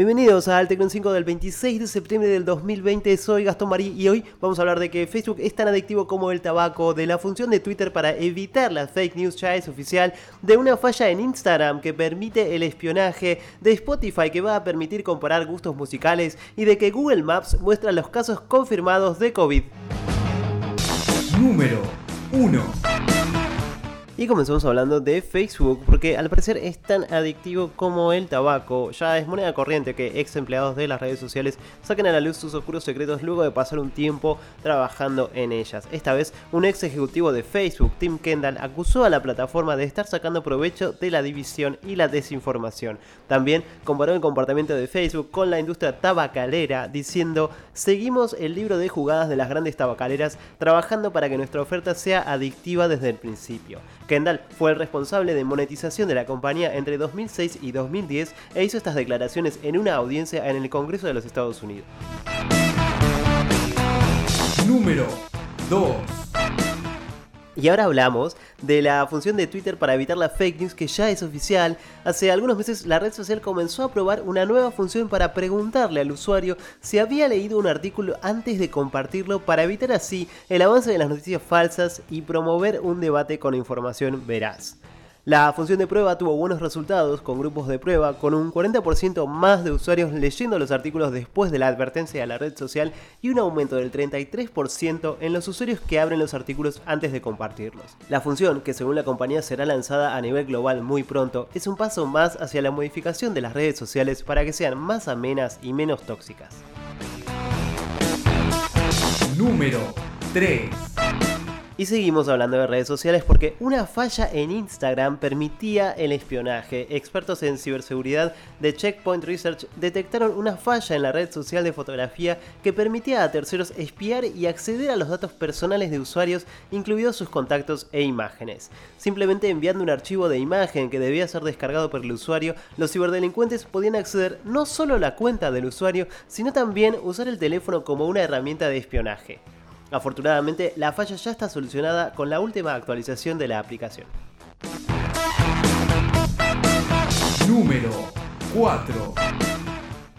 Bienvenidos al Tecno 5 del 26 de septiembre del 2020, soy Gastón Marí y hoy vamos a hablar de que Facebook es tan adictivo como el tabaco, de la función de Twitter para evitar las fake news ya oficial, de una falla en Instagram que permite el espionaje, de Spotify que va a permitir comparar gustos musicales y de que Google Maps muestra los casos confirmados de COVID. Número 1. Y comenzamos hablando de Facebook, porque al parecer es tan adictivo como el tabaco. Ya es moneda corriente que ex empleados de las redes sociales saquen a la luz sus oscuros secretos luego de pasar un tiempo trabajando en ellas. Esta vez, un ex ejecutivo de Facebook, Tim Kendall, acusó a la plataforma de estar sacando provecho de la división y la desinformación. También comparó el comportamiento de Facebook con la industria tabacalera, diciendo: Seguimos el libro de jugadas de las grandes tabacaleras, trabajando para que nuestra oferta sea adictiva desde el principio. Kendall fue el responsable de monetización de la compañía entre 2006 y 2010 e hizo estas declaraciones en una audiencia en el Congreso de los Estados Unidos. Número 2. Y ahora hablamos de la función de Twitter para evitar la fake news que ya es oficial. Hace algunos meses la red social comenzó a probar una nueva función para preguntarle al usuario si había leído un artículo antes de compartirlo para evitar así el avance de las noticias falsas y promover un debate con información veraz. La función de prueba tuvo buenos resultados con grupos de prueba, con un 40% más de usuarios leyendo los artículos después de la advertencia de la red social y un aumento del 33% en los usuarios que abren los artículos antes de compartirlos. La función, que según la compañía será lanzada a nivel global muy pronto, es un paso más hacia la modificación de las redes sociales para que sean más amenas y menos tóxicas. Número 3. Y seguimos hablando de redes sociales porque una falla en Instagram permitía el espionaje. Expertos en ciberseguridad de Checkpoint Research detectaron una falla en la red social de fotografía que permitía a terceros espiar y acceder a los datos personales de usuarios, incluidos sus contactos e imágenes. Simplemente enviando un archivo de imagen que debía ser descargado por el usuario, los ciberdelincuentes podían acceder no solo a la cuenta del usuario, sino también usar el teléfono como una herramienta de espionaje. Afortunadamente, la falla ya está solucionada con la última actualización de la aplicación. Número 4.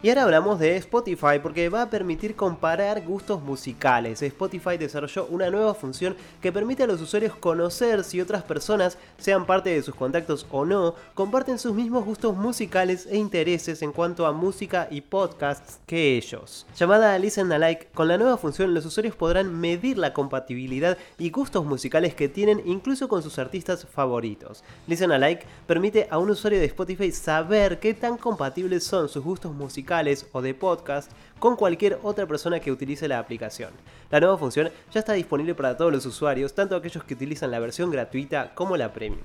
Y ahora hablamos de Spotify porque va a permitir comparar gustos musicales. Spotify desarrolló una nueva función que permite a los usuarios conocer si otras personas, sean parte de sus contactos o no, comparten sus mismos gustos musicales e intereses en cuanto a música y podcasts que ellos. Llamada Listen Alike, con la nueva función los usuarios podrán medir la compatibilidad y gustos musicales que tienen incluso con sus artistas favoritos. Listen Alike permite a un usuario de Spotify saber qué tan compatibles son sus gustos musicales o de podcast con cualquier otra persona que utilice la aplicación. La nueva función ya está disponible para todos los usuarios, tanto aquellos que utilizan la versión gratuita como la premium.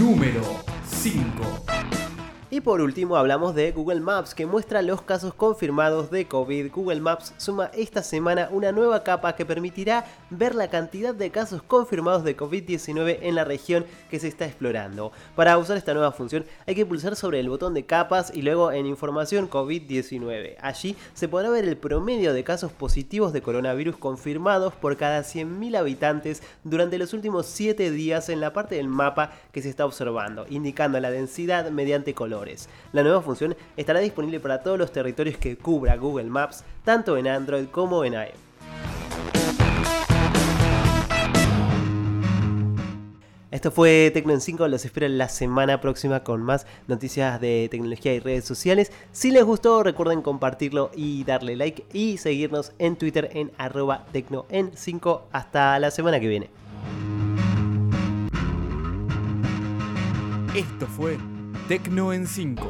Número 5. Y por último hablamos de Google Maps que muestra los casos confirmados de COVID. Google Maps suma esta semana una nueva capa que permitirá ver la cantidad de casos confirmados de COVID-19 en la región que se está explorando. Para usar esta nueva función hay que pulsar sobre el botón de capas y luego en información COVID-19. Allí se podrá ver el promedio de casos positivos de coronavirus confirmados por cada 100.000 habitantes durante los últimos 7 días en la parte del mapa que se está observando, indicando la densidad mediante color. La nueva función estará disponible para todos los territorios que cubra Google Maps, tanto en Android como en iOS. Esto fue Tecno en 5, los espero la semana próxima con más noticias de tecnología y redes sociales. Si les gustó recuerden compartirlo y darle like y seguirnos en Twitter en arroba tecno en 5. Hasta la semana que viene. Esto fue Tecno en 5.